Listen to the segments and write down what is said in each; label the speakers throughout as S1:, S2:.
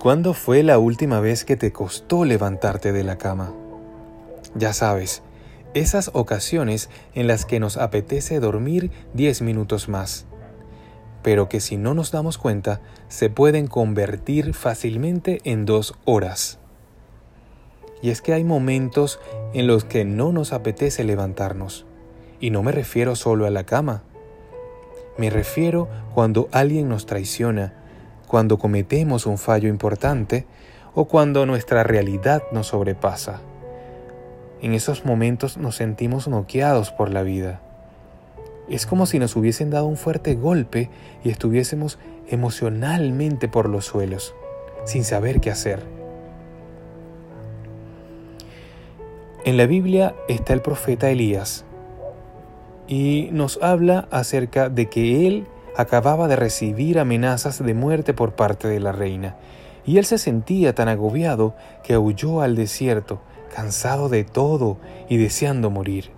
S1: ¿Cuándo fue la última vez que te costó levantarte de la cama? Ya sabes, esas ocasiones en las que nos apetece dormir 10 minutos más, pero que si no nos damos cuenta se pueden convertir fácilmente en dos horas. Y es que hay momentos en los que no nos apetece levantarnos, y no me refiero solo a la cama. Me refiero cuando alguien nos traiciona, cuando cometemos un fallo importante o cuando nuestra realidad nos sobrepasa. En esos momentos nos sentimos noqueados por la vida. Es como si nos hubiesen dado un fuerte golpe y estuviésemos emocionalmente por los suelos, sin saber qué hacer. En la Biblia está el profeta Elías y nos habla acerca de que él acababa de recibir amenazas de muerte por parte de la reina, y él se sentía tan agobiado que huyó al desierto, cansado de todo y deseando morir.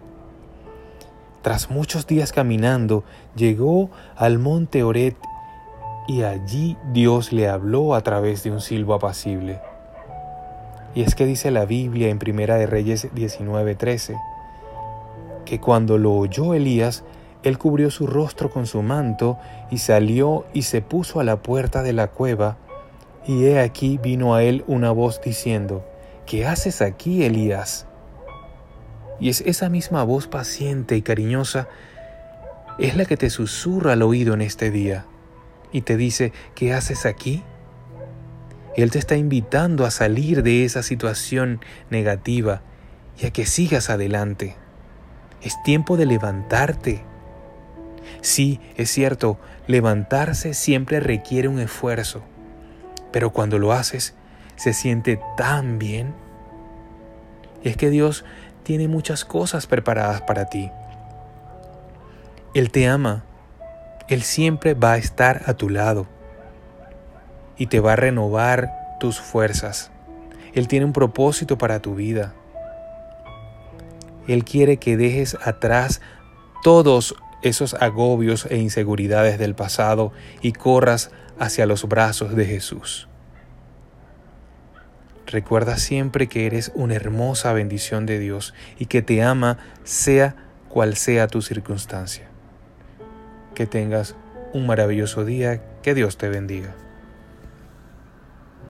S1: Tras muchos días caminando, llegó al monte Oret y allí Dios le habló a través de un silbo apacible. Y es que dice la Biblia en Primera de Reyes 19:13 que cuando lo oyó Elías, él cubrió su rostro con su manto y salió y se puso a la puerta de la cueva. Y he aquí vino a él una voz diciendo, ¿qué haces aquí, Elías? Y es esa misma voz paciente y cariñosa, es la que te susurra al oído en este día y te dice, ¿qué haces aquí? Él te está invitando a salir de esa situación negativa y a que sigas adelante. Es tiempo de levantarte Sí, es cierto, levantarse siempre requiere un esfuerzo, pero cuando lo haces, se siente tan bien. Y es que Dios tiene muchas cosas preparadas para ti. Él te ama, Él siempre va a estar a tu lado y te va a renovar tus fuerzas. Él tiene un propósito para tu vida. Él quiere que dejes atrás todos esos agobios e inseguridades del pasado y corras hacia los brazos de Jesús. Recuerda siempre que eres una hermosa bendición de Dios y que te ama sea cual sea tu circunstancia. Que tengas un maravilloso día, que Dios te bendiga.